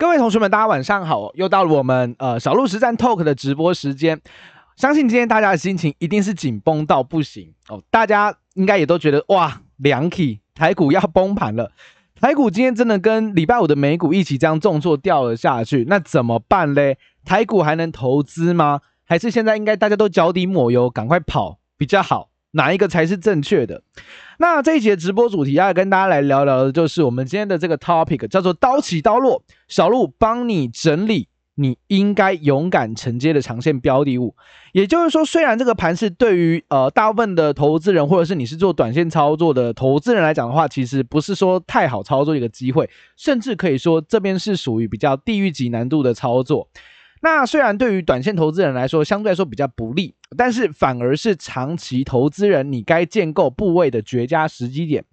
各位同学们，大家晚上好，又到了我们呃小鹿实战 Talk 的直播时间。相信今天大家的心情一定是紧绷到不行哦，大家应该也都觉得哇，两起台股要崩盘了。台股今天真的跟礼拜五的美股一起这样重挫掉了下去，那怎么办嘞？台股还能投资吗？还是现在应该大家都脚底抹油，赶快跑比较好？哪一个才是正确的？那这一节直播主题要跟大家来聊聊的，就是我们今天的这个 topic，叫做“刀起刀落”。小鹿帮你整理你应该勇敢承接的长线标的物。也就是说，虽然这个盘是对于呃大部分的投资人，或者是你是做短线操作的投资人来讲的话，其实不是说太好操作一个机会，甚至可以说这边是属于比较地狱级难度的操作。那虽然对于短线投资人来说，相对来说比较不利，但是反而是长期投资人你该建构部位的绝佳时机点。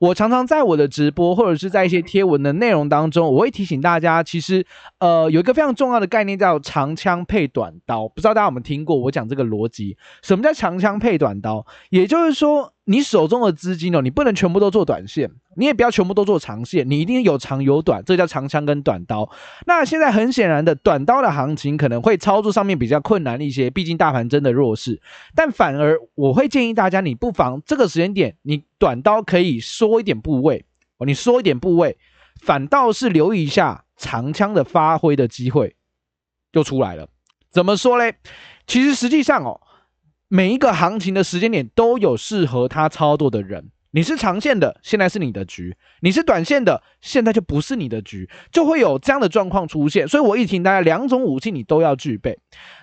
我常常在我的直播或者是在一些贴文的内容当中，我会提醒大家，其实呃有一个非常重要的概念叫长枪配短刀，不知道大家有没有听过我讲这个逻辑？什么叫长枪配短刀？也就是说。你手中的资金哦，你不能全部都做短线，你也不要全部都做长线，你一定有长有短，这叫长枪跟短刀。那现在很显然的，短刀的行情可能会操作上面比较困难一些，毕竟大盘真的弱势。但反而我会建议大家，你不妨这个时间点，你短刀可以缩一点部位哦，你缩一点部位，反倒是留意一下长枪的发挥的机会就出来了。怎么说嘞？其实实际上哦。每一个行情的时间点都有适合他操作的人。你是长线的，现在是你的局；你是短线的，现在就不是你的局，就会有这样的状况出现。所以我一提大家，两种武器你都要具备。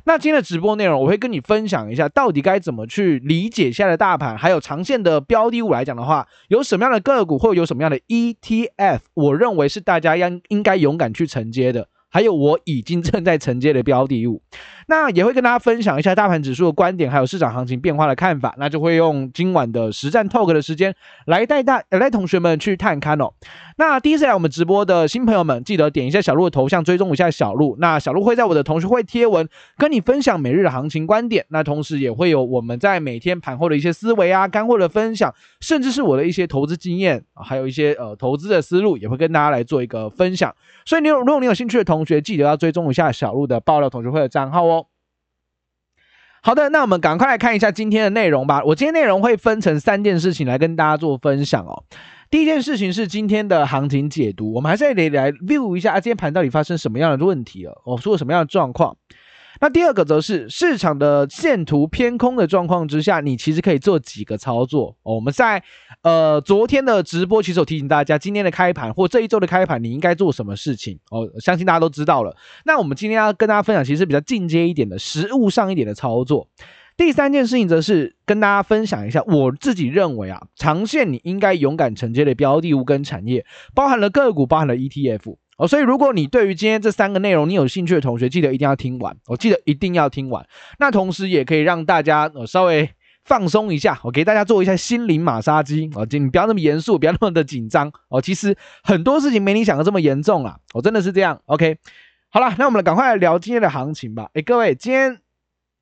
那今天的直播内容，我会跟你分享一下，到底该怎么去理解现在的大盘，还有长线的标的物来讲的话，有什么样的个股或有什么样的 ETF，我认为是大家应应该勇敢去承接的。还有我已经正在承接的标的物，那也会跟大家分享一下大盘指数的观点，还有市场行情变化的看法。那就会用今晚的实战 talk 的时间来带大来同学们去探勘哦。那第一次来我们直播的新朋友们，记得点一下小鹿的头像，追踪一下小鹿。那小鹿会在我的同学会贴文跟你分享每日的行情观点。那同时也会有我们在每天盘后的一些思维啊、干货的分享，甚至是我的一些投资经验，还有一些呃投资的思路，也会跟大家来做一个分享。所以你有如果你有兴趣的同学，记得要追踪一下小鹿的爆料同学会的账号哦。好的，那我们赶快来看一下今天的内容吧。我今天内容会分成三件事情来跟大家做分享哦。第一件事情是今天的行情解读，我们还是得来 view 一下啊，今天盘到底发生什么样的问题了？我出了什么样的状况？那第二个则是市场的线图偏空的状况之下，你其实可以做几个操作哦。我们在呃昨天的直播其实有提醒大家，今天的开盘或这一周的开盘，你应该做什么事情？哦，相信大家都知道了。那我们今天要跟大家分享，其实比较进阶一点的实物上一点的操作。第三件事情则是跟大家分享一下，我自己认为啊，长线你应该勇敢承接的标的物跟产业，包含了个股，包含了 ETF 哦。所以如果你对于今天这三个内容你有兴趣的同学，记得一定要听完，我记得一定要听完。那同时也可以让大家呃稍微放松一下，我给大家做一下心灵马杀鸡哦，你不要那么严肃，不要那么的紧张哦。其实很多事情没你想的这么严重啊，我真的是这样。OK，好了，那我们赶快来聊今天的行情吧。诶，各位，今天。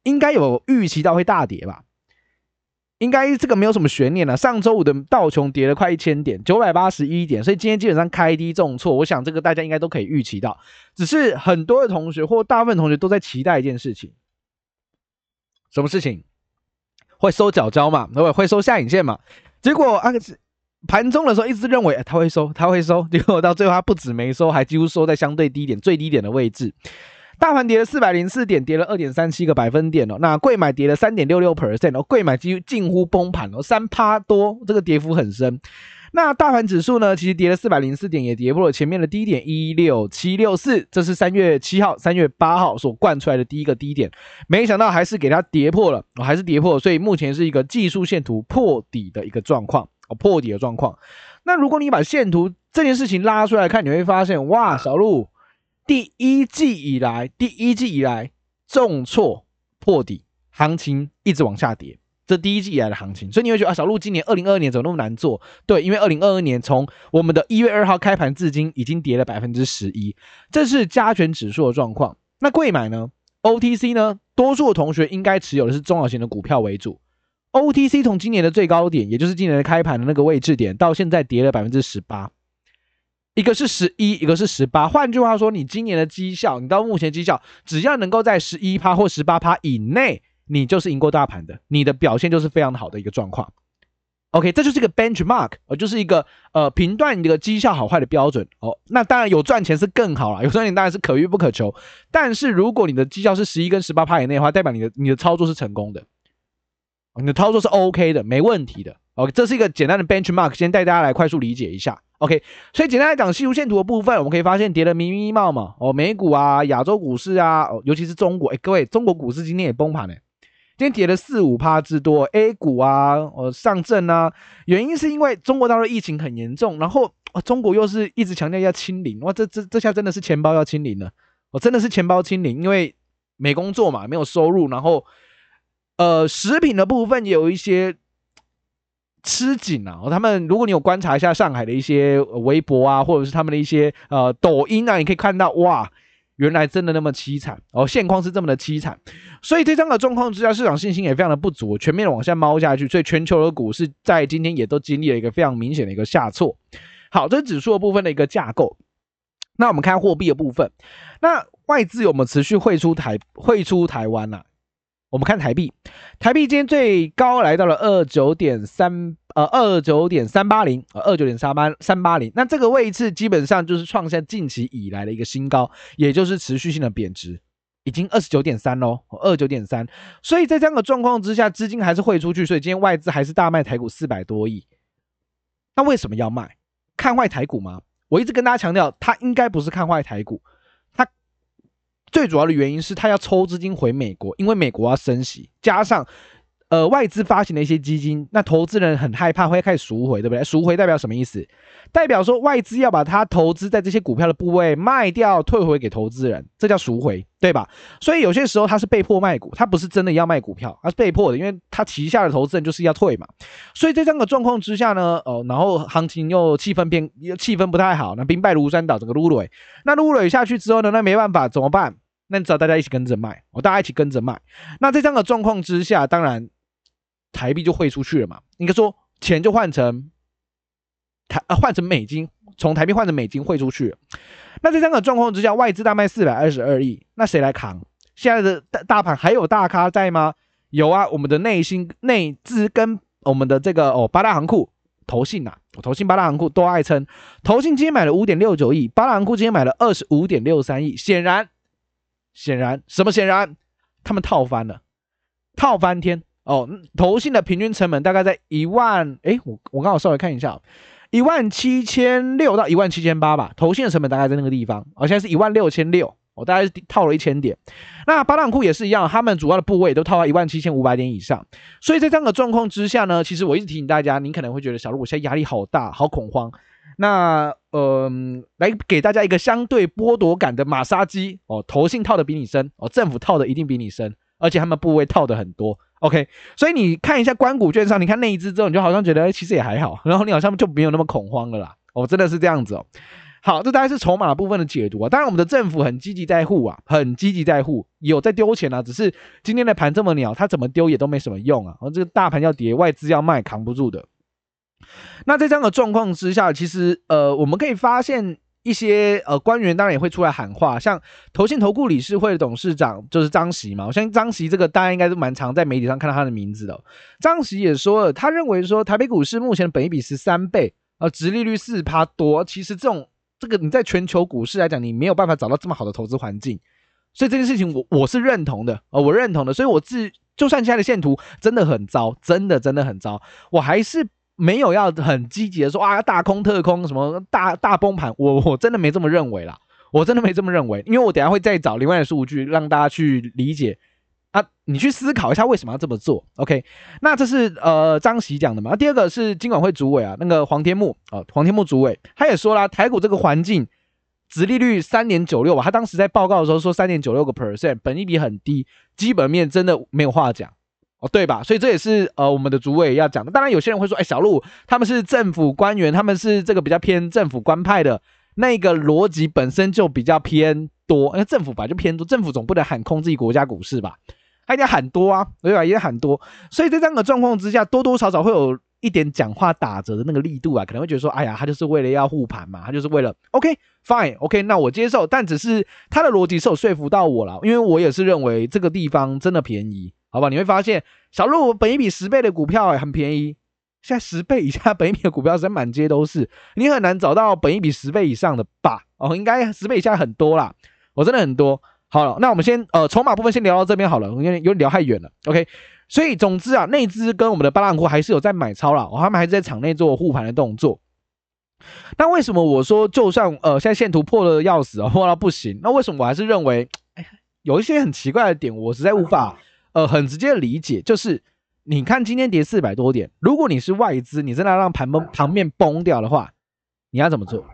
应该有预期到会大跌吧？应该这个没有什么悬念了。上周五的道琼跌了快一千点，九百八十一点，所以今天基本上开低重挫。我想这个大家应该都可以预期到，只是很多的同学或大部分同学都在期待一件事情，什么事情？会收脚胶嘛？对，会收下影线嘛？结果啊，盘中的时候一直认为他会收，他会收，结果到最后他不止没收，还几乎收在相对低点、最低点的位置。大盘跌了四百零四点，跌了二点三七个百分点哦。那柜买跌了三点六六 percent 哦，柜买几乎近乎崩盘哦，三趴多，这个跌幅很深。那大盘指数呢，其实跌了四百零四点，也跌破了前面的低点一六七六四，这是三月七号、三月八号所灌出来的第一个低点，没想到还是给它跌破了，哦，还是跌破，所以目前是一个技术线图破底的一个状况哦，破底的状况。那如果你把线图这件事情拉出来看，你会发现，哇，小鹿。第一季以来，第一季以来重挫破底，行情一直往下跌。这第一季以来的行情，所以你会觉得啊，小鹿今年二零二二年怎么那么难做？对，因为二零二二年从我们的一月二号开盘至今，已经跌了百分之十一，这是加权指数的状况。那贵买呢？OTC 呢？多数的同学应该持有的是中小型的股票为主。OTC 从今年的最高点，也就是今年的开盘的那个位置点，到现在跌了百分之十八。一个是十一，一个是十八。换句话说，你今年的绩效，你到目前绩效，只要能够在十一趴或十八趴以内，你就是赢过大盘的，你的表现就是非常好的一个状况。OK，这就是一个 benchmark，呃，就是一个呃评断你的绩效好坏的标准哦。那当然有赚钱是更好啦，有赚钱当然是可遇不可求。但是如果你的绩效是十一跟十八趴以内的话，代表你的你的操作是成功的，你的操作是 OK 的，没问题的。OK，这是一个简单的 benchmark，先带大家来快速理解一下。OK，所以简单来讲，细弧线图的部分，我们可以发现跌的迷迷冒嘛哦，美股啊，亚洲股市啊，哦，尤其是中国，哎，各位，中国股市今天也崩盘了。今天跌了四五趴之多，A 股啊，哦，上证啊，原因是因为中国大陆疫情很严重，然后啊，中国又是一直强调要清零，哇，这这这下真的是钱包要清零了，我真的是钱包清零，因为没工作嘛，没有收入，然后呃，食品的部分也有一些吃紧啊，他们如果你有观察一下上海的一些微博啊，或者是他们的一些呃抖音啊，你可以看到哇。原来真的那么凄惨哦，现况是这么的凄惨，所以这样的状况之下，市场信心也非常的不足，全面的往下猫下去，所以全球的股市在今天也都经历了一个非常明显的一个下挫。好，这是指数的部分的一个架构。那我们看货币的部分，那外资有没有持续汇出台汇出台湾呐、啊？我们看台币，台币今天最高来到了二九点三，呃，二九点三八零，呃，二九点三八三八零。那这个位置基本上就是创下近期以来的一个新高，也就是持续性的贬值，已经二十九点三喽，二九点三。所以在这样的状况之下，资金还是汇出去，所以今天外资还是大卖台股四百多亿。那为什么要卖？看坏台股吗？我一直跟大家强调，它应该不是看坏台股。最主要的原因是他要抽资金回美国，因为美国要升息，加上呃外资发行的一些基金，那投资人很害怕会开始赎回，对不对？赎回代表什么意思？代表说外资要把它投资在这些股票的部位卖掉，退回给投资人，这叫赎回，对吧？所以有些时候他是被迫卖股，他不是真的要卖股票，他是被迫的，因为他旗下的投资人就是要退嘛。所以在这样的状况之下呢，哦，然后行情又气氛变，气氛不太好，那兵败如山倒，整个撸尾，那撸尾下去之后呢，那没办法，怎么办？那只要大家一起跟着卖，我大家一起跟着卖。那在这样的状况之下，当然台币就汇出去了嘛。应该说钱就换成台啊，换成美金，从台币换成美金汇出去。那在这样的状况之下，外资大卖四百二十二亿，那谁来扛？现在的大大盘还有大咖在吗？有啊，我们的内心内资跟我们的这个哦八大行库投信呐、啊，投信八大行库都爱称，投信今天买了五点六九亿，八大行库今天买了二十五点六三亿，显然。显然，什么显然？他们套翻了，套翻天哦！投信的平均成本大概在一万，诶，我我刚好稍微看一下，一万七千六到一万七千八吧。投信的成本大概在那个地方，哦、现在是一万六千六，我大概是套了一千点。那八大库也是一样，他们主要的部位都套到一万七千五百点以上。所以在这样的状况之下呢，其实我一直提醒大家，你可能会觉得小路，我现在压力好大，好恐慌。那呃，来给大家一个相对剥夺感的马杀鸡哦，投信套的比你深哦，政府套的一定比你深，而且他们部位套的很多。OK，所以你看一下关谷券商，你看那一只之后，你就好像觉得其实也还好，然后你好像就没有那么恐慌了啦。哦，真的是这样子哦。好，这大概是筹码部分的解读啊。当然，我们的政府很积极在护啊，很积极在护，有在丢钱啊。只是今天的盘这么鸟，它怎么丢也都没什么用啊。而这个大盘要跌，外资要卖，扛不住的。那在这样的状况之下，其实呃，我们可以发现一些呃官员当然也会出来喊话，像投信投顾理事会的董事长就是张锡嘛，我相信张锡这个大家应该是蛮常在媒体上看到他的名字的。张锡也说了，他认为说台北股市目前的本益比十三倍，呃，殖利率四趴多，其实这种这个你在全球股市来讲，你没有办法找到这么好的投资环境，所以这件事情我我是认同的，呃，我认同的，所以我自就算现在的线图真的很糟，真的真的很糟，我还是。没有要很积极的说啊，大空特空什么大大崩盘，我我真的没这么认为啦，我真的没这么认为，因为我等下会再找另外的数据让大家去理解啊，你去思考一下为什么要这么做。OK，那这是呃张喜讲的嘛？第二个是金管会主委啊，那个黄天木啊，黄天木主委他也说啦，台股这个环境，殖利率三点九六吧，他当时在报告的时候说三点九六个 percent，本益比很低，基本面真的没有话讲。哦，对吧？所以这也是呃我们的主委要讲的。当然，有些人会说，哎，小路他们是政府官员，他们是这个比较偏政府官派的，那个逻辑本身就比较偏多。因为政府本来就偏多，政府总不能喊空自己国家股市吧？他一定喊多啊，对吧？也喊多。所以在这样的状况之下，多多少少会有一点讲话打折的那个力度啊，可能会觉得说，哎呀，他就是为了要护盘嘛，他就是为了，OK fine OK，那我接受，但只是他的逻辑是有说服到我了，因为我也是认为这个地方真的便宜，好吧？你会发现小鹿本一比十倍的股票，很便宜，现在十倍以下本一比的股票在满街都是，你很难找到本一比十倍以上的吧？哦，应该十倍以下很多啦，我真的很多。好了，那我们先呃筹码部分先聊到这边好了，因为有点聊太远了，OK。所以，总之啊，内资跟我们的八浪库还是有在买超了，他们还是在场内做护盘的动作。那为什么我说，就算呃现在线图破了要死啊，破到不行，那为什么我还是认为，哎，有一些很奇怪的点，我实在无法呃很直接的理解。就是你看今天跌四百多点，如果你是外资，你真的让盘崩盘面崩掉的话，你要怎么做？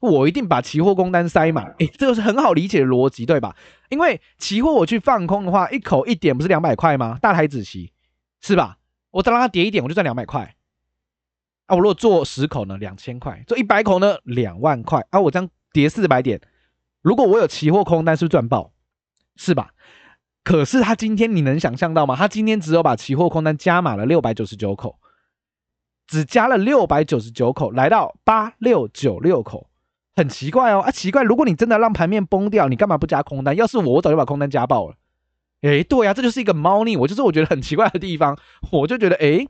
我一定把期货空单塞满，诶，这个是很好理解的逻辑，对吧？因为期货我去放空的话，一口一点不是两百块吗？大台子期是吧？我再让它跌一点，我就赚两百块。啊，我如果做十口呢，两千块；做一百口呢，两万块。啊，我这样跌四百点，如果我有期货空单，是不是赚爆？是吧？可是他今天你能想象到吗？他今天只有把期货空单加码了六百九十九口，只加了六百九十九口，来到八六九六口。很奇怪哦，啊，奇怪！如果你真的让盘面崩掉，你干嘛不加空单？要是我，我早就把空单加爆了。诶，对呀，这就是一个猫腻，我就是我觉得很奇怪的地方。我就觉得，诶，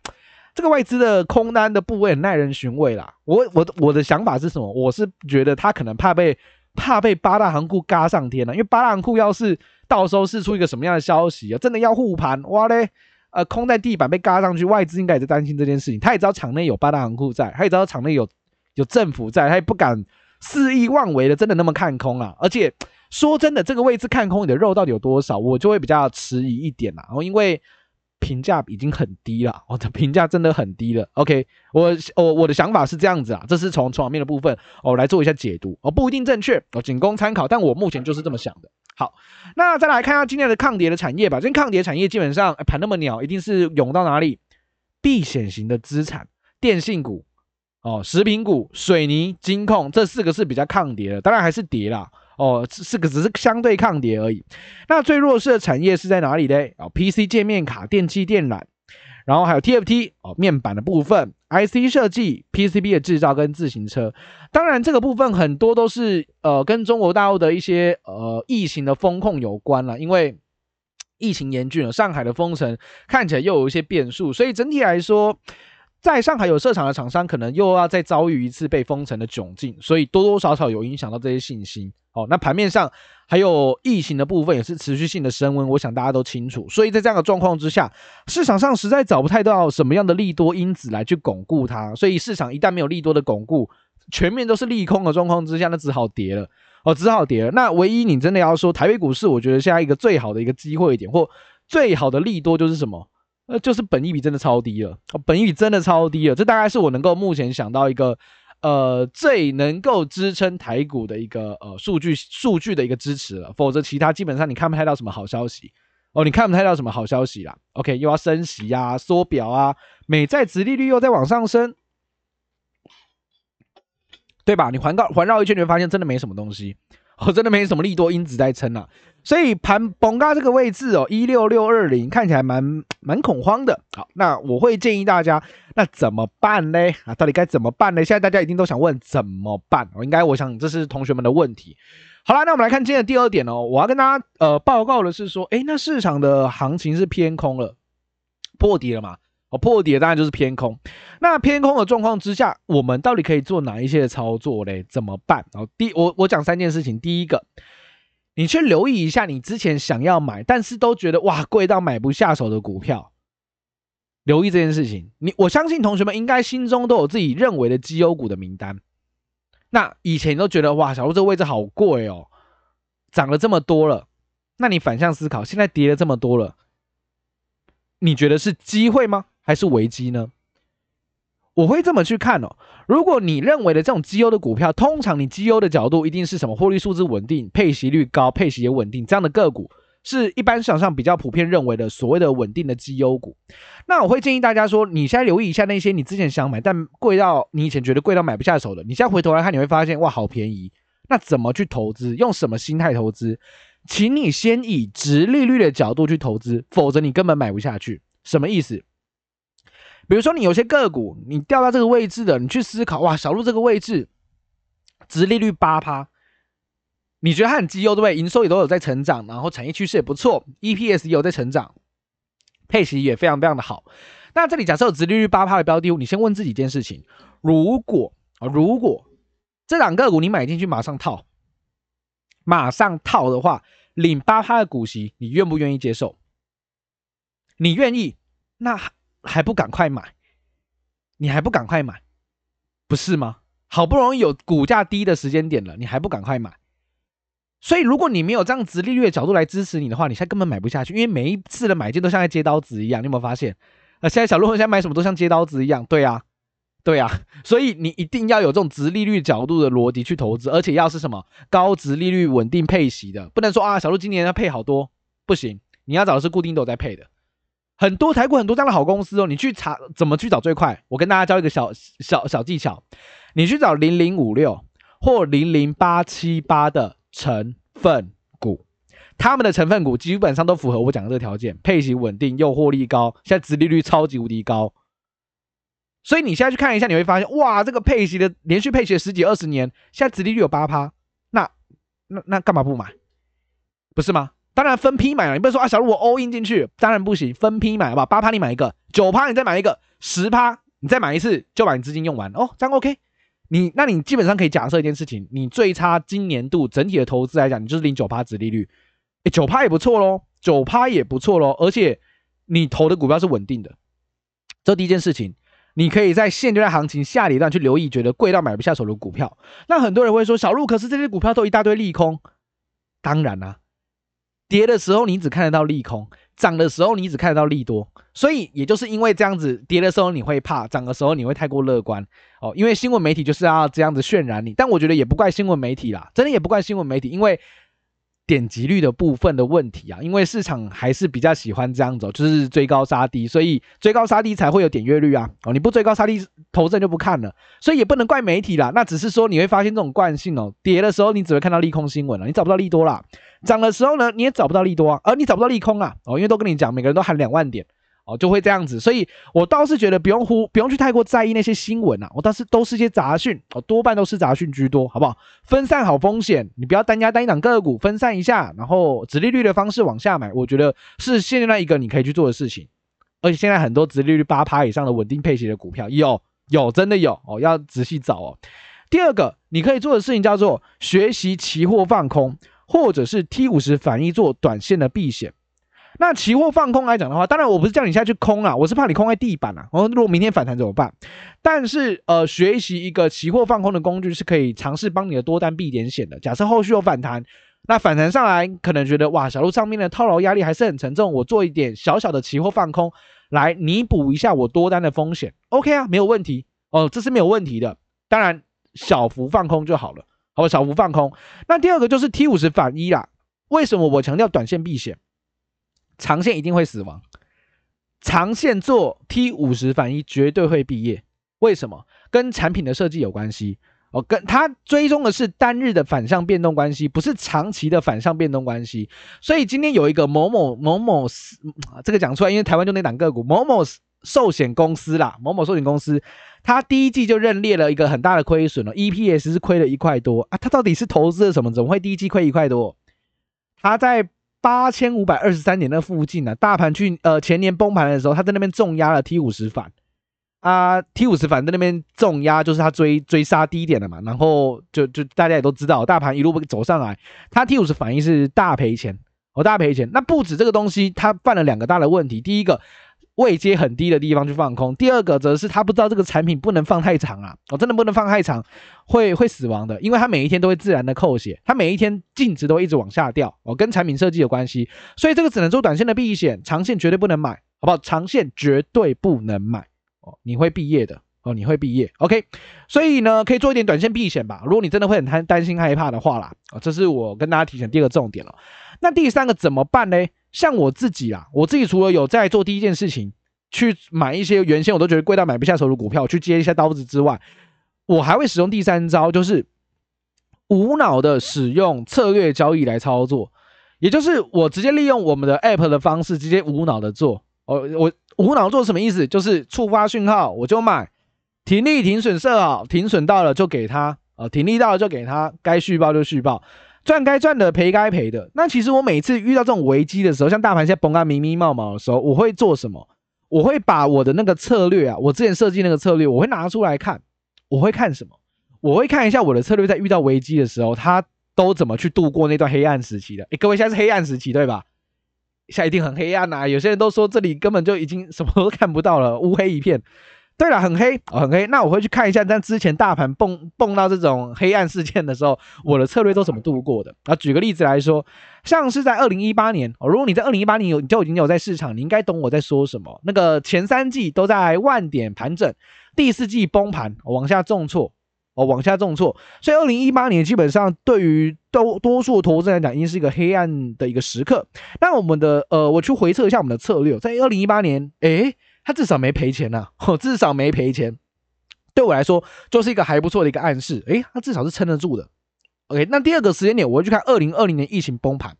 这个外资的空单的部位很耐人寻味啦。我我我的想法是什么？我是觉得他可能怕被怕被八大行库嘎上天了，因为八大行库要是到时候释出一个什么样的消息啊，真的要护盘，哇嘞，呃，空在地板被嘎上去，外资应该也在担心这件事情。他也知道场内有八大行库在，他也知道场内有有政府在，他也不敢。肆意妄为的，真的那么看空啊？而且说真的，这个位置看空你的肉到底有多少，我就会比较迟疑一点啦。然后因为评价已经很低了，我的评价真的很低了。OK，我我我的想法是这样子啊，这是从筹码面的部分我来做一下解读，哦不一定正确，我仅供参考，但我目前就是这么想的。好，那再来看一下今天的抗跌的产业吧。今天抗跌产业基本上盘那么鸟，一定是涌到哪里？避险型的资产，电信股。哦，食品股、水泥、金控这四个是比较抗跌的，当然还是跌啦。哦，这四个只是相对抗跌而已。那最弱势的产业是在哪里呢？哦，PC 界面卡、电器电缆，然后还有 TFT 哦，面板的部分，IC 设计、PCB 的制造跟自行车。当然，这个部分很多都是呃跟中国大陆的一些呃疫情的风控有关了，因为疫情严峻了，上海的封城看起来又有一些变数，所以整体来说。在上海有设厂的厂商，可能又要再遭遇一次被封城的窘境，所以多多少少有影响到这些信心。哦，那盘面上还有疫情的部分也是持续性的升温，我想大家都清楚。所以在这样的状况之下，市场上实在找不太到什么样的利多因子来去巩固它。所以市场一旦没有利多的巩固，全面都是利空的状况之下，那只好跌了。哦，只好跌了。那唯一你真的要说台北股市，我觉得现在一个最好的一个机会点或最好的利多就是什么？呃，就是本益比真的超低了，本益比真的超低了，这大概是我能够目前想到一个，呃，最能够支撑台股的一个呃数据数据的一个支持了，否则其他基本上你看不太到什么好消息哦，你看不太到什么好消息啦。OK，又要升息啊，缩表啊，美债殖利率又在往上升，对吧？你环绕环绕一圈，你会发现真的没什么东西。我、哦、真的没什么利多因子在撑啊，所以盘崩嘎这个位置哦，一六六二零看起来蛮蛮恐慌的。好，那我会建议大家，那怎么办呢？啊，到底该怎么办呢？现在大家一定都想问怎么办？我应该我想这是同学们的问题。好了，那我们来看今天的第二点哦，我要跟大家呃报告的是说，诶，那市场的行情是偏空了，破底了嘛？哦，破底当然就是偏空。那偏空的状况之下，我们到底可以做哪一些的操作嘞？怎么办？哦，第我我讲三件事情。第一个，你去留意一下你之前想要买，但是都觉得哇贵到买不下手的股票，留意这件事情。你我相信同学们应该心中都有自己认为的绩优股的名单。那以前都觉得哇，小鹿这个位置好贵哦，涨了这么多了。那你反向思考，现在跌了这么多了，你觉得是机会吗？还是危机呢？我会这么去看哦。如果你认为的这种绩优的股票，通常你绩优的角度一定是什么？获利数字稳定，配息率高，配息也稳定，这样的个股是一般市场上比较普遍认为的所谓的稳定的绩优股。那我会建议大家说，你现在留意一下那些你之前想买但贵到你以前觉得贵到买不下手的，你现在回头来看，你会发现哇，好便宜。那怎么去投资？用什么心态投资？请你先以殖利率的角度去投资，否则你根本买不下去。什么意思？比如说你有些个股，你掉到这个位置的，你去思考，哇，小路这个位置，殖利率八趴，你觉得它很绩优，对不对？营收也都有在成长，然后产业趋势也不错，EPS 也有在成长，配息也非常非常的好。那这里假设有殖利率八趴的标的物，你先问自己一件事情：如果啊，如果这两个股你买进去马上套，马上套的话，领八趴的股息，你愿不愿意接受？你愿意，那还不赶快买？你还不赶快买，不是吗？好不容易有股价低的时间点了，你还不赶快买？所以如果你没有这样直利率的角度来支持你的话，你现在根本买不下去，因为每一次的买进都像在接刀子一样，你有没有发现？啊，现在小鹿现在买什么都像接刀子一样，对啊，对啊，所以你一定要有这种直利率角度的逻辑去投资，而且要是什么高值利率稳定配息的，不能说啊，小鹿今年要配好多，不行，你要找的是固定都在配的。很多台股很多这样的好公司哦，你去查怎么去找最快？我跟大家教一个小小小技巧，你去找零零五六或零零八七八的成分股，他们的成分股基本上都符合我讲的这个条件，配息稳定又获利高，现在殖利率超级无敌高。所以你现在去看一下，你会发现哇，这个配息的连续配息十几二十年，现在殖利率有八趴，那那那干嘛不买？不是吗？当然分批买了，你不能说啊，小路我 all in 进去，当然不行，分批买好不好？八趴你买一个，九趴你再买一个，十趴你再买一次，就把你资金用完哦，这样 OK。你那你基本上可以假设一件事情，你最差今年度整体的投资来讲，你就是零九趴殖利率，诶，九趴也不错喽，九趴也不错喽，而且你投的股票是稳定的，这第一件事情，你可以在现阶段行情下跌段去留意，觉得贵到买不下手的股票。那很多人会说，小路可是这些股票都一大堆利空，当然啦、跌的时候你只看得到利空，涨的时候你只看得到利多，所以也就是因为这样子，跌的时候你会怕，涨的时候你会太过乐观哦。因为新闻媒体就是要这样子渲染你，但我觉得也不怪新闻媒体啦，真的也不怪新闻媒体，因为。点击率的部分的问题啊，因为市场还是比较喜欢这样走，就是追高杀低，所以追高杀低才会有点阅率啊。哦，你不追高杀低，投资人就不看了，所以也不能怪媒体啦。那只是说你会发现这种惯性哦，跌的时候你只会看到利空新闻了，你找不到利多啦；涨的时候呢，你也找不到利多啊，而你找不到利空啊。哦，因为都跟你讲，每个人都喊两万点。哦，就会这样子，所以我倒是觉得不用呼，不用去太过在意那些新闻啊。我倒是都是些杂讯，哦，多半都是杂讯居多，好不好？分散好风险，你不要单押单一档个股，分散一下，然后直利率的方式往下买，我觉得是现在一个你可以去做的事情。而且现在很多直利率八趴以上的稳定配息的股票有有真的有哦，要仔细找哦。第二个你可以做的事情叫做学习期货放空，或者是 T 五十反一做短线的避险。那期货放空来讲的话，当然我不是叫你下去空啊，我是怕你空在地板啊。然后如果明天反弹怎么办？但是呃，学习一个期货放空的工具是可以尝试帮你的多单避点险的。假设后续有反弹，那反弹上来可能觉得哇，小路上面的套牢压力还是很沉重，我做一点小小的期货放空来弥补一下我多单的风险。OK 啊，没有问题哦，这是没有问题的。当然小幅放空就好了，好，小幅放空。那第二个就是 T 五十反一啦。为什么我强调短线避险？长线一定会死亡，长线做 T 五十反一绝对会毕业。为什么？跟产品的设计有关系哦，跟它追踪的是单日的反向变动关系，不是长期的反向变动关系。所以今天有一个某某某某，这个讲出来，因为台湾就那档个股某某寿险公司啦，某某寿险公司，它第一季就认列了一个很大的亏损了，EPS 是亏了一块多啊，它到底是投资了什么？怎么会第一季亏一块多？它在。八千五百二十三点那附近呢、啊，大盘去呃前年崩盘的时候，他在那边重压了 T 五十反啊，T 五十反在那边重压，就是他追追杀低点了嘛，然后就就大家也都知道，大盘一路走上来，他 T 五十反应是大赔钱，哦大赔钱，那不止这个东西，他犯了两个大的问题，第一个。位阶很低的地方去放空，第二个则是他不知道这个产品不能放太长啊，我、真的不能放太长，会会死亡的，因为它每一天都会自然的扣血，它每一天净值都一直往下掉，哦，跟产品设计有关系，所以这个只能做短线的避险，长线绝对不能买，好不好？长线绝对不能买，哦，你会毕业的，哦，你会毕业，OK，所以呢，可以做一点短线避险吧，如果你真的会很担担心害怕的话啦，哦，这是我跟大家提醒第二个重点了，那第三个怎么办呢？像我自己啊，我自己除了有在做第一件事情，去买一些原先我都觉得贵到买不下手的股票，去接一下刀子之外，我还会使用第三招，就是无脑的使用策略交易来操作，也就是我直接利用我们的 App 的方式，直接无脑的做。哦，我无脑做什么意思？就是触发讯号我就买，停利停损设好，停损到了就给他，呃，停利到了就给他，该续报就续报，赚该赚的，赔该赔的。那其实我每次遇到这种危机的时候，像大盘现在崩啊迷迷冒冒的时候，我会做什么？我会把我的那个策略啊，我之前设计那个策略，我会拿出来看。我会看什么？我会看一下我的策略在遇到危机的时候，他都怎么去度过那段黑暗时期的。诶，各位现在是黑暗时期对吧？现在一定很黑暗呐、啊！有些人都说这里根本就已经什么都看不到了，乌黑一片。对了，很黑，哦，很黑。那我会去看一下，但之前大盘蹦蹦到这种黑暗事件的时候，我的策略都怎么度过的？啊，举个例子来说，像是在二零一八年哦，如果你在二零一八年有你就已经有在市场，你应该懂我在说什么。那个前三季都在万点盘整，第四季崩盘，往下重挫。哦，往下重挫，所以二零一八年基本上对于多多数投资人来讲，已经是一个黑暗的一个时刻。那我们的呃，我去回测一下我们的策略，在二零一八年，诶，他至少没赔钱呐、啊，至少没赔钱。对我来说，就是一个还不错的一个暗示。诶，他至少是撑得住的。OK，那第二个时间点，我会去看二零二零年疫情崩盘。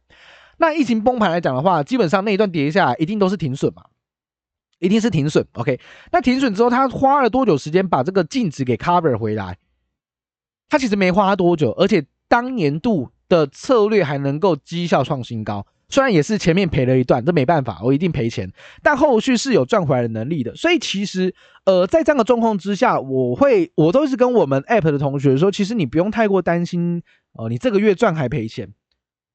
那疫情崩盘来讲的话，基本上那一段跌下来，一定都是停损嘛，一定是停损。OK，那停损之后，他花了多久时间把这个净值给 cover 回来？他其实没花多久，而且当年度的策略还能够绩效创新高。虽然也是前面赔了一段，这没办法，我一定赔钱。但后续是有赚回来的能力的。所以其实，呃，在这样的状况之下，我会我都是跟我们 App 的同学说，其实你不用太过担心，呃，你这个月赚还赔钱，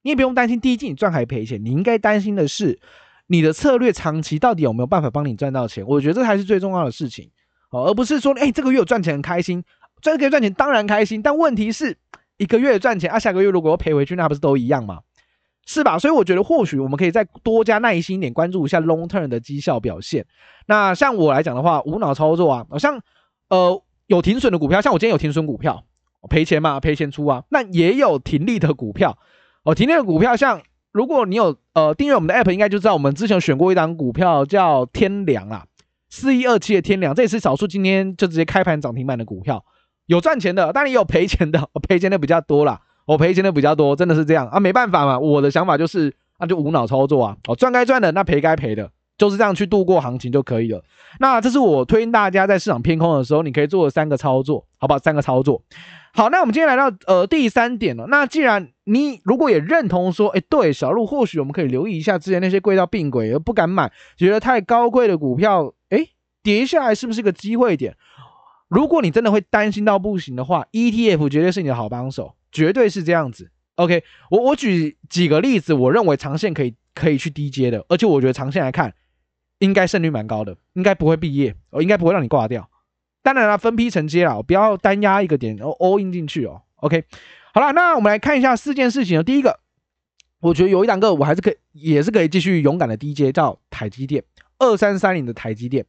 你也不用担心第一季你赚还赔钱。你应该担心的是，你的策略长期到底有没有办法帮你赚到钱？我觉得这才是最重要的事情，哦，而不是说，哎，这个月我赚钱很开心。赚可以赚钱，当然开心。但问题是，一个月赚钱啊，下个月如果要赔回去，那不是都一样吗？是吧？所以我觉得，或许我们可以再多加耐心一点，关注一下 long term 的绩效表现。那像我来讲的话，无脑操作啊，像呃有停损的股票，像我今天有停损股票，赔钱嘛，赔钱出啊。那也有停利的股票，哦，停利的股票，像如果你有呃订阅我们的 app，应该就知道我们之前选过一档股票叫天良啊，四一二七的天良，这也是少数今天就直接开盘涨停板的股票。有赚钱的，当然也有赔钱的，赔钱的比较多啦，我赔钱的比较多，真的是这样啊，没办法嘛，我的想法就是，那就无脑操作啊，哦，赚该赚的，那赔该赔的，就是这样去度过行情就可以了。那这是我推荐大家在市场偏空的时候，你可以做的三个操作，好不好？三个操作。好，那我们今天来到呃第三点了。那既然你如果也认同说，哎，对，小路或许我们可以留意一下之前那些贵到病鬼而不敢买，觉得太高贵的股票，哎，跌下来是不是个机会点？如果你真的会担心到不行的话，ETF 绝对是你的好帮手，绝对是这样子。OK，我我举几个例子，我认为长线可以可以去低接的，而且我觉得长线来看，应该胜率蛮高的，应该不会毕业，我应该不会让你挂掉。当然了，分批承接了，不要单压一个点，然后 all in 进去哦。OK，好了，那我们来看一下四件事情。第一个，我觉得有一两个我还是可以，也是可以继续勇敢的低接，叫台积电二三三零的台积电。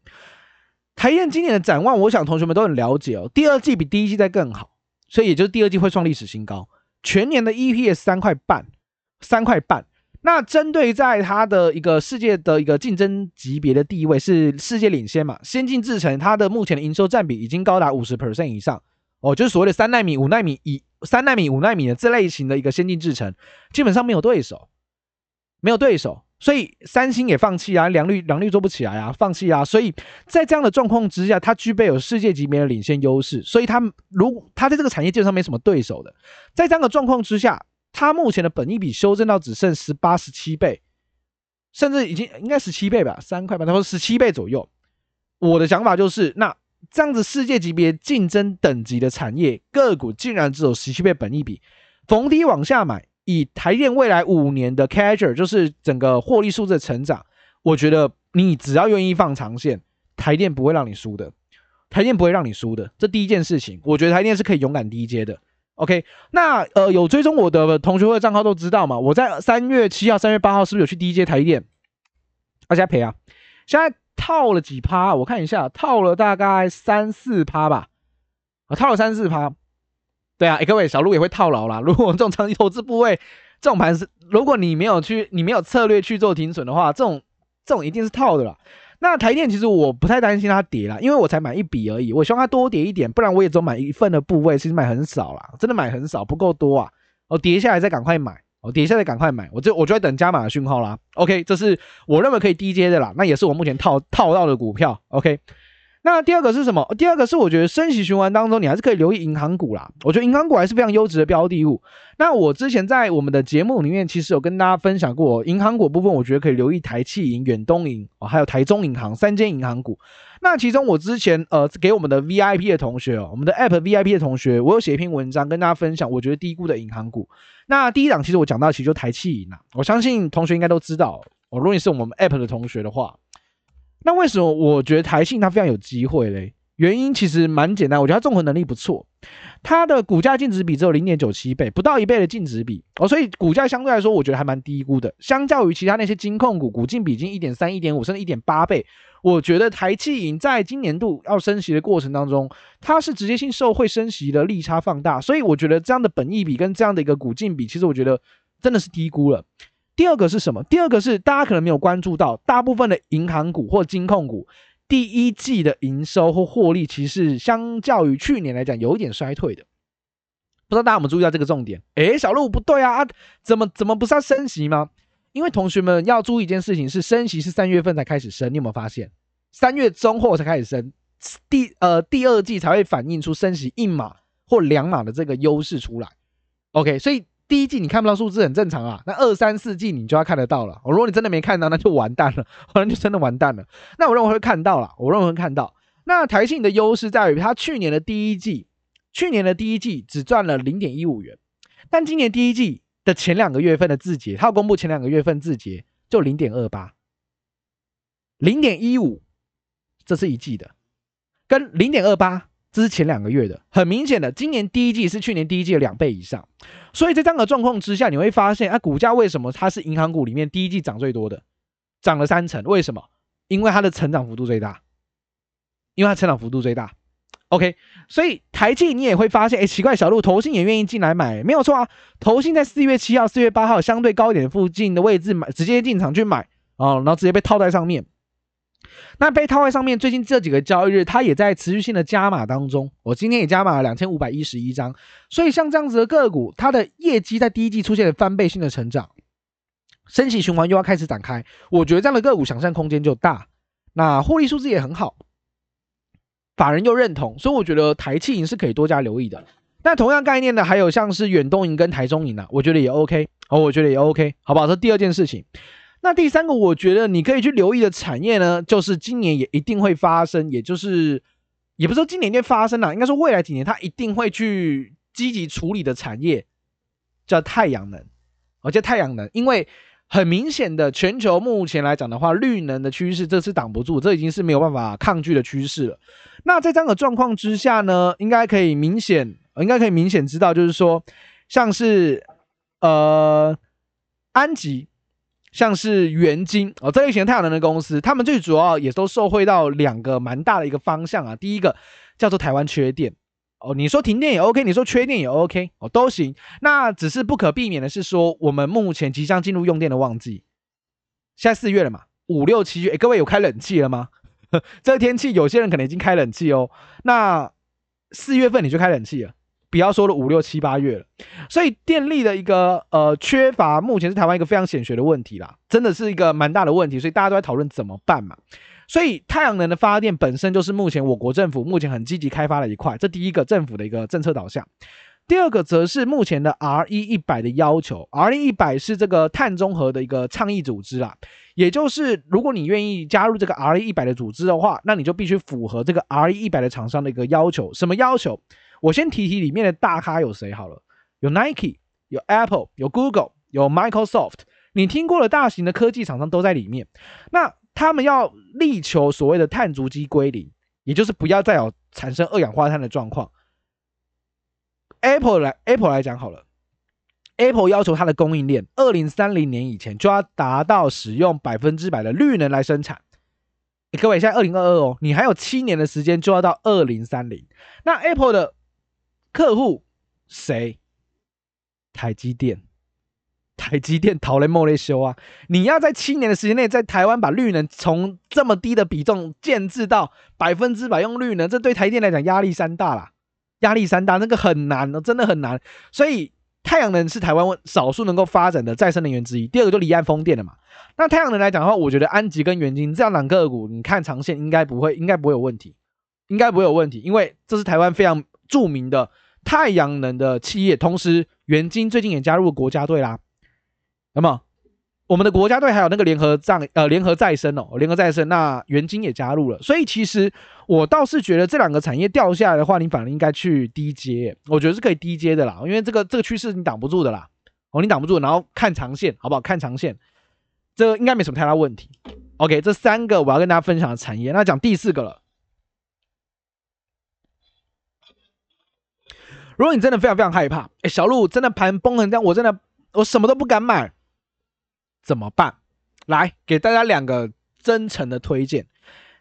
台积电今年的展望，我想同学们都很了解哦。第二季比第一季再更好，所以也就是第二季会创历史新高。全年的 EPS 三块半，三块半。那针对在它的一个世界的一个竞争级别的地位是世界领先嘛？先进制程它的目前的营收占比已经高达五十 percent 以上哦，就是所谓的三纳米、五纳米以三纳米、五纳米的这类型的一个先进制程，基本上没有对手，没有对手。所以三星也放弃啊，良率良率做不起来啊，放弃啊。所以在这样的状况之下，它具备有世界级别的领先优势。所以它如它在这个产业基本上没什么对手的。在这样的状况之下，它目前的本益比修正到只剩十八十七倍，甚至已经应该十七倍吧，三块半，他说十七倍左右。我的想法就是，那这样子世界级别竞争等级的产业个股，竟然只有十七倍本益比，逢低往下买。以台电未来五年的 CAGR，就是整个获利数字的成长，我觉得你只要愿意放长线，台电不会让你输的，台电不会让你输的。这第一件事情，我觉得台电是可以勇敢低接的。OK，那呃有追踪我的同学会账号都知道嘛，我在三月七号、三月八号是不是有去低接台电？大家赔啊！现在套了几趴？我看一下，套了大概三四趴吧，啊，套了三四趴。对啊，各位小路也会套牢啦。如果这种长期投资部位，这种盘是，如果你没有去，你没有策略去做停损的话，这种这种一定是套的啦。那台电其实我不太担心它跌啦，因为我才买一笔而已，我希望它多跌一点，不然我也只买一份的部位，其实买很少啦，真的买很少，不够多啊。我跌下来再赶快买哦，跌下来赶快买，我就我就会等加码的讯号啦。OK，这是我认为可以低接的啦，那也是我目前套套到的股票。OK。那第二个是什么？第二个是我觉得升息循环当中，你还是可以留意银行股啦。我觉得银行股还是非常优质的标的物。那我之前在我们的节目里面，其实有跟大家分享过银行股部分，我觉得可以留意台企银、远东银哦，还有台中银行三间银行股。那其中我之前呃给我们的 VIP 的同学哦，我们的 App VIP 的同学，我有写一篇文章跟大家分享，我觉得低估的银行股。那第一档其实我讲到其实就台企银啦，我相信同学应该都知道。哦，如果你是我们 App 的同学的话。那为什么我觉得台信它非常有机会嘞？原因其实蛮简单，我觉得它综合能力不错，它的股价净值比只有零点九七倍，不到一倍的净值比哦，所以股价相对来说我觉得还蛮低估的。相较于其他那些金控股，股净比已经一点三、一点五甚至一点八倍，我觉得台企银在今年度要升息的过程当中，它是直接性受惠升息的利差放大，所以我觉得这样的本益比跟这样的一个股净比，其实我觉得真的是低估了。第二个是什么？第二个是大家可能没有关注到，大部分的银行股或金控股第一季的营收或获利，其实相较于去年来讲有一点衰退的。不知道大家有没有注意到这个重点？诶，小路不对啊，啊怎么怎么不是要升息吗？因为同学们要注意一件事情，是升息是三月份才开始升，你有没有发现？三月中后才开始升，第呃第二季才会反映出升息一码或两码的这个优势出来。OK，所以。第一季你看不到数字很正常啊，那二三四季你就要看得到了。如果你真的没看到，那就完蛋了，可能就真的完蛋了。那我认为会看到了，我认为会看到。那台信的优势在于，它去年的第一季，去年的第一季只赚了零点一五元，但今年第一季的前两个月份的自结，它要公布前两个月份自结就零点二八，零点一五，这是一季的，跟零点二八。这是前两个月的，很明显的，今年第一季是去年第一季的两倍以上，所以在这样的状况之下，你会发现，啊，股价为什么它是银行股里面第一季涨最多的，涨了三成？为什么？因为它的成长幅度最大，因为它成长幅度最大。OK，所以台企你也会发现，哎，奇怪，小鹿投信也愿意进来买，没有错啊，投信在四月七号、四月八号相对高点附近的位置买，直接进场去买啊，然后直接被套在上面。那被套在上面，最近这几个交易日，它也在持续性的加码当中。我今天也加码了两千五百一十一张，所以像这样子的个股，它的业绩在第一季出现了翻倍性的成长，升息循环又要开始展开，我觉得这样的个股想象空间就大，那获利数字也很好，法人又认同，所以我觉得台企银是可以多加留意的。那同样概念的还有像是远东银跟台中银啊，我觉得也 OK 哦，我觉得也 OK，好不好？这第二件事情。那第三个，我觉得你可以去留意的产业呢，就是今年也一定会发生，也就是也不是说今年就发生了，应该说未来几年它一定会去积极处理的产业，叫太阳能，哦，叫太阳能，因为很明显的，全球目前来讲的话，绿能的趋势这是挡不住，这已经是没有办法抗拒的趋势了。那在这样的状况之下呢，应该可以明显，应该可以明显知道，就是说，像是呃安吉。像是元晶哦，这类型的太阳能的公司，他们最主要也都受惠到两个蛮大的一个方向啊。第一个叫做台湾缺电哦，你说停电也 OK，你说缺电也 OK 哦，都行。那只是不可避免的是说，我们目前即将进入用电的旺季，现在四月了嘛，五六七月，诶，各位有开冷气了吗？这个天气有些人可能已经开冷气哦。那四月份你就开冷气了。不要说了五六七八月了，所以电力的一个呃缺乏，目前是台湾一个非常显学的问题啦，真的是一个蛮大的问题，所以大家都在讨论怎么办嘛。所以太阳能的发电本身就是目前我国政府目前很积极开发的一块，这第一个政府的一个政策导向。第二个则是目前的 RE 一百的要求，RE 一百是这个碳中和的一个倡议组织啦，也就是如果你愿意加入这个 RE 一百的组织的话，那你就必须符合这个 RE 一百的厂商的一个要求，什么要求？我先提提里面的大咖有谁好了，有 Nike，有 Apple，有 Google，有 Microsoft，你听过的大型的科技厂商都在里面。那他们要力求所谓的碳足迹归零，也就是不要再有产生二氧化碳的状况。Apple 来 Apple 来讲好了，Apple 要求它的供应链二零三零年以前就要达到使用百分之百的绿能来生产。各位，现在二零二二哦，你还有七年的时间就要到二零三零。那 Apple 的客户谁？台积电，台积电逃雷莫雷修啊！你要在七年的时间内，在台湾把绿能从这么低的比重建制到百分之百用绿能，这对台电来讲压力山大啦，压力山大，那个很难哦，真的很难。所以太阳能是台湾少数能够发展的再生能源之一。第二个就离岸风电了嘛。那太阳能来讲的话，我觉得安吉跟元晶这样两个股，你看长线应该不会，应该不会有问题，应该不会有问题，因为这是台湾非常著名的太阳能的企业。同时，元晶最近也加入了国家队啦。那么，我们的国家队还有那个联合再呃联合再生哦，联合再生，那元晶也加入了。所以其实我倒是觉得这两个产业掉下来的话，你反而应该去低接，我觉得是可以低接的啦，因为这个这个趋势你挡不住的啦。哦，你挡不住，然后看长线好不好？看长线。这应该没什么太大问题。OK，这三个我要跟大家分享的产业，那讲第四个了。如果你真的非常非常害怕，哎，小鹿真的盘崩成这样，我真的我什么都不敢买，怎么办？来，给大家两个真诚的推荐。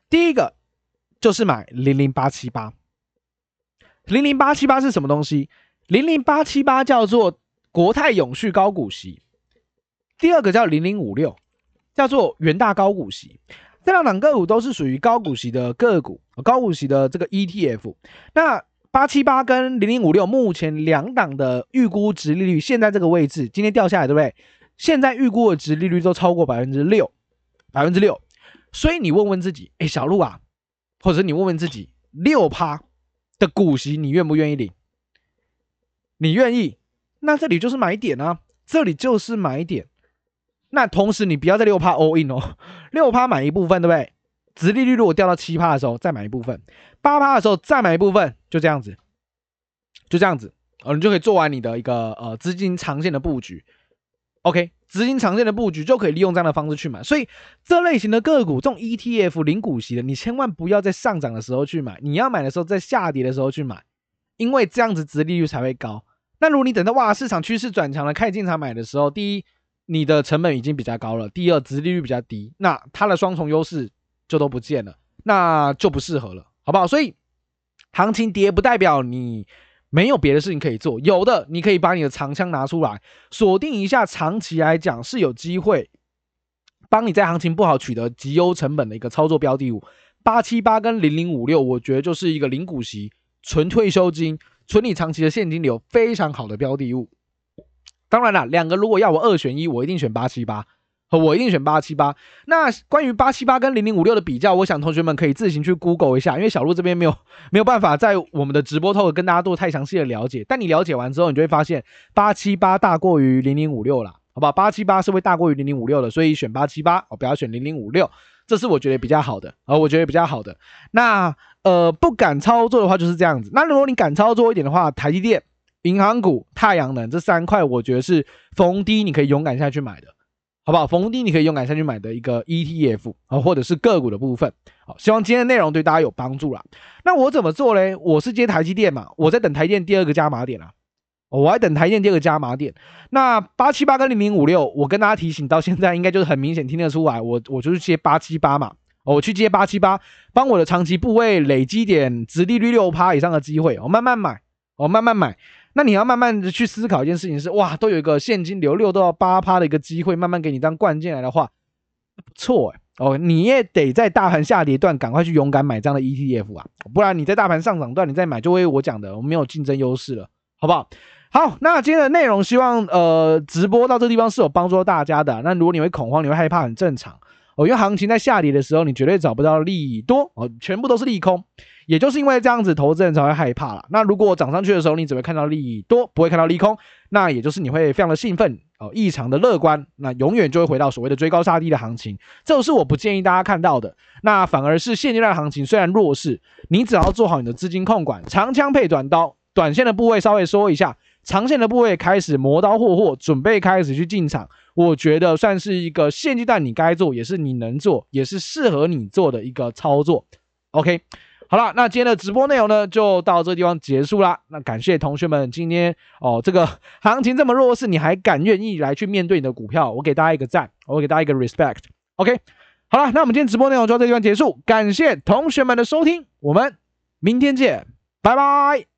第一个就是买零零八七八。零零八七八是什么东西？零零八七八叫做国泰永续高股息。第二个叫零零五六，叫做元大高股息，这两档个股都是属于高股息的个股，高股息的这个 ETF。那八七八跟零零五六目前两档的预估值利率现在这个位置，今天掉下来对不对？现在预估的值利率都超过百分之六，百分之六。所以你问问自己，哎，小路啊，或者你问问自己，六趴的股息你愿不愿意领？你愿意，那这里就是买点啊，这里就是买点。那同时，你不要在六趴 all in 哦，六趴买一部分，对不对？殖利率如果掉到七趴的时候，再买一部分；八趴的时候再买一部分，就这样子，就这样子，哦，你就可以做完你的一个呃资金长线的布局。OK，资金长线的布局就可以利用这样的方式去买。所以这类型的个股，这种 ETF 零股息的，你千万不要在上涨的时候去买，你要买的时候在下跌的时候去买，因为这样子殖利率才会高。那如果你等到哇市场趋势转强了，开始进场买的时候，第一。你的成本已经比较高了，第二，殖利率比较低，那它的双重优势就都不见了，那就不适合了，好不好？所以行情跌不代表你没有别的事情可以做，有的你可以把你的长枪拿出来，锁定一下，长期来讲是有机会帮你在行情不好取得极优成本的一个操作标的物。八七八跟零零五六，我觉得就是一个零股息、纯退休金、纯你长期的现金流非常好的标的物。当然了，两个如果要我二选一，我一定选八七八，我一定选八七八。那关于八七八跟零零五六的比较，我想同学们可以自行去 Google 一下，因为小路这边没有没有办法在我们的直播透跟大家做太详细的了解。但你了解完之后，你就会发现八七八大过于零零五六了，好不好？八七八是会大过于零零五六的，所以选八七八，哦，不要选零零五六，这是我觉得比较好的，啊，我觉得比较好的。那呃，不敢操作的话就是这样子。那如果你敢操作一点的话，台积电。银行股、太阳能这三块，我觉得是逢低你可以勇敢下去买的，好不好？逢低你可以勇敢下去买的一个 ETF 啊，或者是个股的部分。好，希望今天的内容对大家有帮助啦。那我怎么做嘞？我是接台积电嘛，我在等台电第二个加码点啊，我还等台电第二个加码点。那八七八跟零零五六，我跟大家提醒到现在，应该就是很明显听得出来，我我就是接八七八嘛，我去接八七八，帮我的长期部位累积点殖利率六趴以上的机会，我慢慢买，我慢慢买。那你要慢慢的去思考一件事情是，哇，都有一个现金流六到八趴的一个机会，慢慢给你当灌进来的话，不错哎，哦，你也得在大盘下跌段赶快去勇敢买这样的 ETF 啊，不然你在大盘上涨段你再买，就会我讲的，我们没有竞争优势了，好不好？好，那今天的内容希望呃直播到这个地方是有帮助到大家的。那如果你会恐慌，你会害怕，很正常哦，因为行情在下跌的时候，你绝对找不到利多哦，全部都是利空。也就是因为这样子，投资人才会害怕了。那如果涨上去的时候，你只会看到利益多，不会看到利空，那也就是你会非常的兴奋哦，异常的乐观，那永远就会回到所谓的追高杀低的行情。这是我不建议大家看到的。那反而是现阶段行情虽然弱势，你只要做好你的资金控管，长枪配短刀，短线的部位稍微缩一下，长线的部位开始磨刀霍霍，准备开始去进场。我觉得算是一个现阶段你该做，也是你能做，也是适合你做的一个操作。OK。好了，那今天的直播内容呢，就到这个地方结束啦。那感谢同学们今天哦，这个行情这么弱势，你还敢愿意来去面对你的股票，我给大家一个赞，我给大家一个 respect。OK，好了，那我们今天直播内容就到这地方结束，感谢同学们的收听，我们明天见，拜拜。